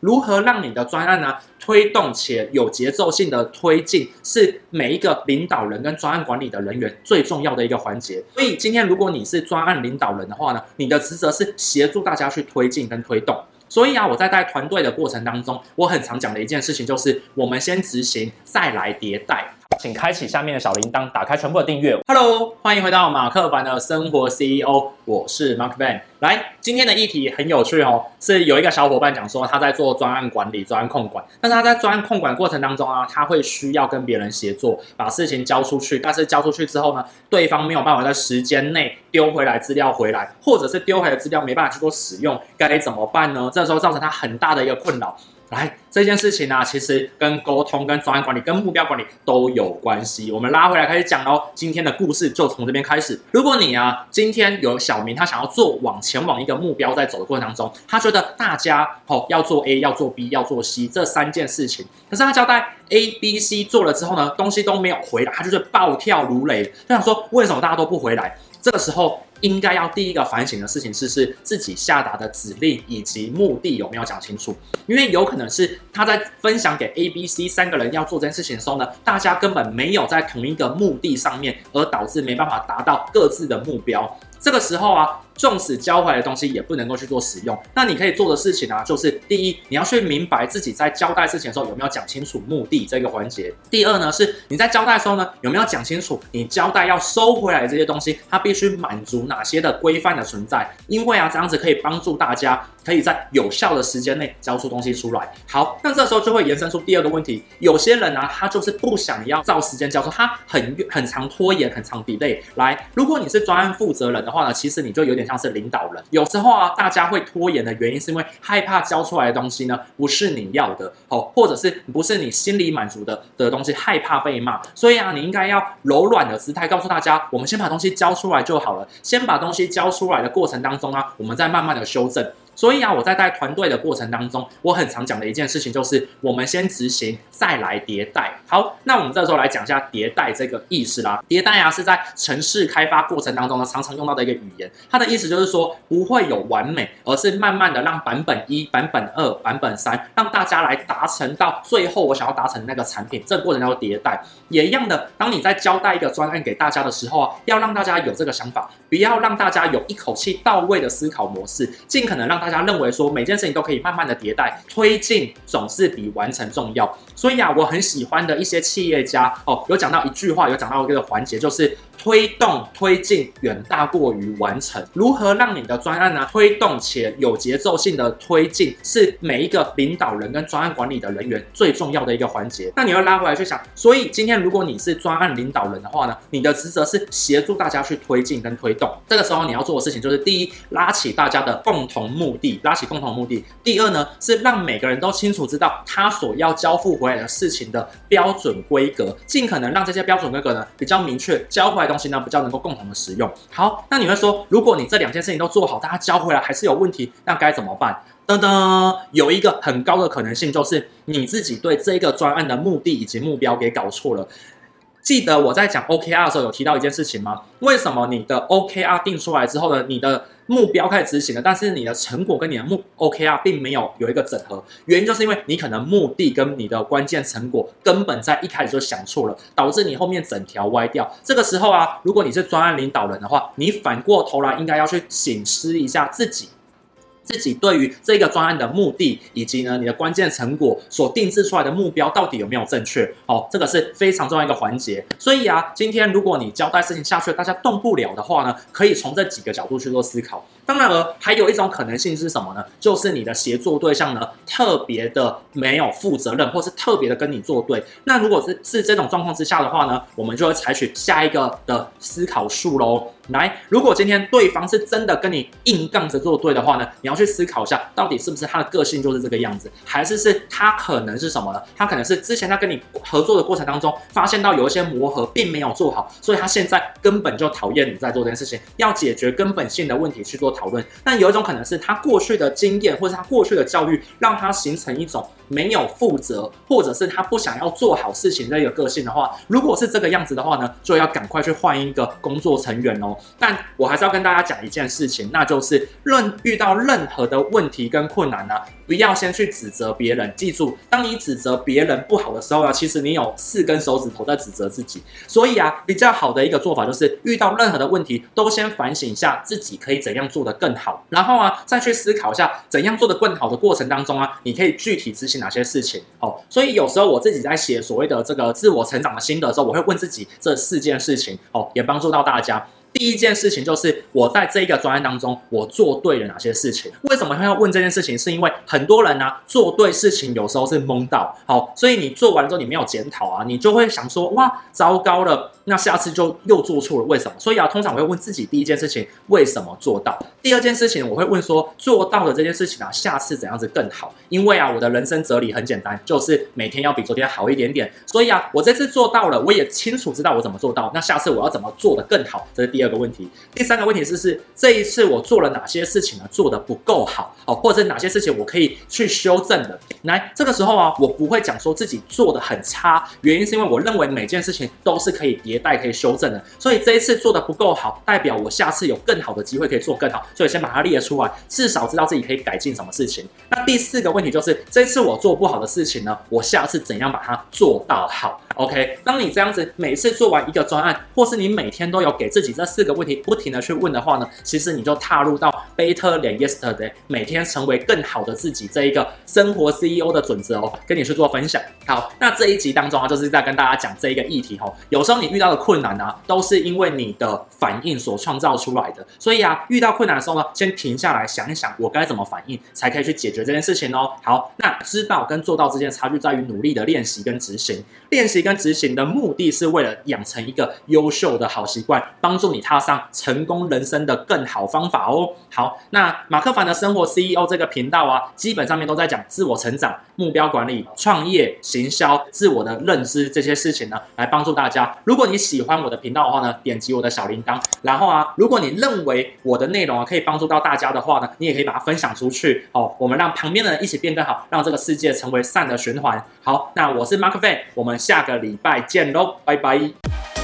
如何让你的专案呢推动且有节奏性的推进，是每一个领导人跟专案管理的人员最重要的一个环节。所以今天如果你是专案领导人的话呢，你的职责是协助大家去推进跟推动。所以啊，我在带团队的过程当中，我很常讲的一件事情就是，我们先执行，再来迭代。请开启下面的小铃铛，打开全部的订阅。Hello，欢迎回到马克凡的生活 CEO，我是 Mark Van。来，今天的议题很有趣哦，是有一个小伙伴讲说他在做专案管理、专案控管，但是他在专案控管过程当中啊，他会需要跟别人协作，把事情交出去。但是交出去之后呢，对方没有办法在时间内丢回来资料回来，或者是丢回来的资料没办法去做使用，该怎么办呢？这时候造成他很大的一个困扰。来，这件事情呢、其实跟沟通、跟专案管理、跟目标管理都有关系。我们拉回来开始讲喽。今天的故事就从这边开始。如果你啊，今天有小明，他想要做往前往一个目标，在走的过程当中，他觉得大家哦要做 A，要做 B，要做 C 这三件事情，可是他交代 A、B、C 做了之后呢，东西都没有回来，他就是暴跳如雷，就想说为什么大家都不回来？这个时候。应该要第一个反省的事情是，是自己下达的指令以及目的有没有讲清楚？因为有可能是他在分享给 A、B、C 三个人要做这件事情的时候呢，大家根本没有在同一个目的上面，而导致没办法达到各自的目标。这个时候啊。纵使交回来的东西也不能够去做使用，那你可以做的事情呢、啊，就是第一，你要去明白自己在交代事情的时候有没有讲清楚目的这个环节。第二呢，是你在交代的时候呢，有没有讲清楚你交代要收回来的这些东西，它必须满足哪些的规范的存在？因为啊，这样子可以帮助大家可以在有效的时间内交出东西出来。好，那这时候就会延伸出第二个问题，有些人呢、他就是不想要照时间交出，他很很常拖延，很常 delay。来，如果你是专案负责人的话呢，其实你就有点。像是领导人，有时候啊，大家会拖延的原因是因为害怕交出来的东西呢，不是你要的，哦，或者是不是你心里满足的的东西，害怕被骂，所以啊，你应该要柔软的姿态告诉大家，我们先把东西交出来就好了，先把东西交出来的过程当中啊，我们再慢慢的修正。所以啊，我在带团队的过程当中，我很常讲的一件事情就是，我们先执行，再来迭代。好，那我们这时候来讲一下迭代这个意思啦。迭代啊，是在城市开发过程当中呢，常常用到的一个语言。它的意思就是说，不会有完美，而是慢慢的让版本一、版本二、版本三，让大家来达成到最后我想要达成那个产品。这个过程叫做迭代。也一样的，当你在交代一个专案给大家的时候啊，要让大家有这个想法，不要让大家有一口气到位的思考模式，尽可能让大家认为说每件事情都可以慢慢的迭代推进，总是比完成重要。所以啊，我很喜欢的一些企业家哦，有讲到一句话，有讲到一个环节，就是。推动推进远大过于完成。如何让你的专案呢推动且有节奏性的推进，是每一个领导人跟专案管理的人员最重要的一个环节。那你要拉回来去想，所以今天如果你是专案领导人的话呢，你的职责是协助大家去推进跟推动。这个时候你要做的事情就是：第一，拉起大家的共同目的，拉起共同目的；第二呢，是让每个人都清楚知道他所要交付回来的事情的标准规格，尽可能让这些标准规格呢比较明确，交回来的东西呢比较能够共同的使用。好，那你会说，如果你这两件事情都做好，大家交回来还是有问题，那该怎么办？噔噔，有一个很高的可能性，就是你自己对这个专案的目的以及目标给搞错了。记得我在讲 OKR 的时候有提到一件事情吗？为什么你的 OKR 定出来之后呢，你的目标开始执行了，但是你的成果跟你的目 OKR 并没有有一个整合？原因就是因为你可能目的跟你的关键成果根本在一开始就想错了，导致你后面整条歪掉。这个时候啊，如果你是专案领导人的话，你反过头来应该要去醒思一下自己。自己对于这个专案的目的，以及呢你的关键成果所定制出来的目标到底有没有正确？哦，这个是非常重要一个环节。所以啊，今天如果你交代事情下去，大家动不了的话呢，可以从这几个角度去做思考。当然了，还有一种可能性是什么呢？就是你的协作对象呢特别的没有负责任，或是特别的跟你作对。那如果是是这种状况之下的话呢，我们就会采取下一个的思考术喽。来，如果今天对方是真的跟你硬杠着作对的话呢，你要去思考一下，到底是不是他的个性就是这个样子，还是是他可能是什么呢？他可能是之前他跟你合作的过程当中，发现到有一些磨合并没有做好，所以他现在根本就讨厌你在做这件事情，要解决根本性的问题去做讨论。但有一种可能是他过去的经验或者他过去的教育，让他形成一种没有负责，或者是他不想要做好事情的一个个性的话，如果是这个样子的话呢，就要赶快去换一个工作成员哦。但我还是要跟大家讲一件事情，那就是论遇到任何的问题跟困难呢，不要先去指责别人。记住，当你指责别人不好的时候呢，其实你有四根手指头在指责自己。所以啊，比较好的一个做法就是，遇到任何的问题，都先反省一下自己可以怎样做得更好，然后啊，再去思考一下怎样做得更好的过程当中啊，你可以具体执行哪些事情。哦，所以有时候我自己在写所谓的这个自我成长的心得的时候，我会问自己这四件事情。哦，也帮助到大家。第一件事情就是我在这一个专案当中，我做对了哪些事情？为什么要问这件事情？是因为很多人呢、做对事情有时候是懵到，好，所以你做完之后你没有检讨啊，你就会想说哇，糟糕了，那下次就又做错了，为什么？所以啊，通常我会问自己第一件事情为什么做到？第二件事情我会问说做到的这件事情啊，下次怎样子更好？因为啊，我的人生哲理很简单，就是每天要比昨天好一点点。所以啊，我这次做到了，我也清楚知道我怎么做到，那下次我要怎么做的更好？这是第二。这个问题，第三个问题是是这一次我做了哪些事情呢？做得不够好哦，或者哪些事情我可以去修正的？来，这个时候啊，我不会讲说自己做得很差，原因是因为我认为每件事情都是可以迭代、可以修正的。所以这一次做得不够好，代表我下次有更好的机会可以做更好，所以先把它列出来，至少知道自己可以改进什么事情。那第四个问题就是这次我做不好的事情呢，我下次怎样把它做到好？OK，当你这样子每次做完一个专案，或是你每天都有给自己这四个问题不停的去问的话呢，其实你就踏入到 Better than yesterday，每天成为更好的自己这一个生活 CEO 的准则哦，跟你去做分享。好，那这一集当中啊，就是在跟大家讲这一个议题哦。有时候你遇到的困难呢、啊，都是因为你的反应所创造出来的。所以啊，遇到困难的时候呢，先停下来想一想，我该怎么反应，才可以去解决这件事情哦。好，那知道跟做到之间的差距在于努力的练习跟执行。练习跟执行的目的是为了养成一个优秀的好习惯，帮助你踏上成功人生的更好方法哦。好，那马克凡的生活 CEO 这个频道啊，基本上面都在讲自我成长、目标管理、创业、行销、自我的认知这些事情呢，来帮助大家。如果你喜欢我的频道的话呢，点击我的小铃铛。然后啊，如果你认为我的内容啊可以帮助到大家的话呢，你也可以把它分享出去哦。我们让旁边的人一起变更好，让这个世界成为善的循环。好，那我是马克凡，我们下个礼拜见喽，拜拜。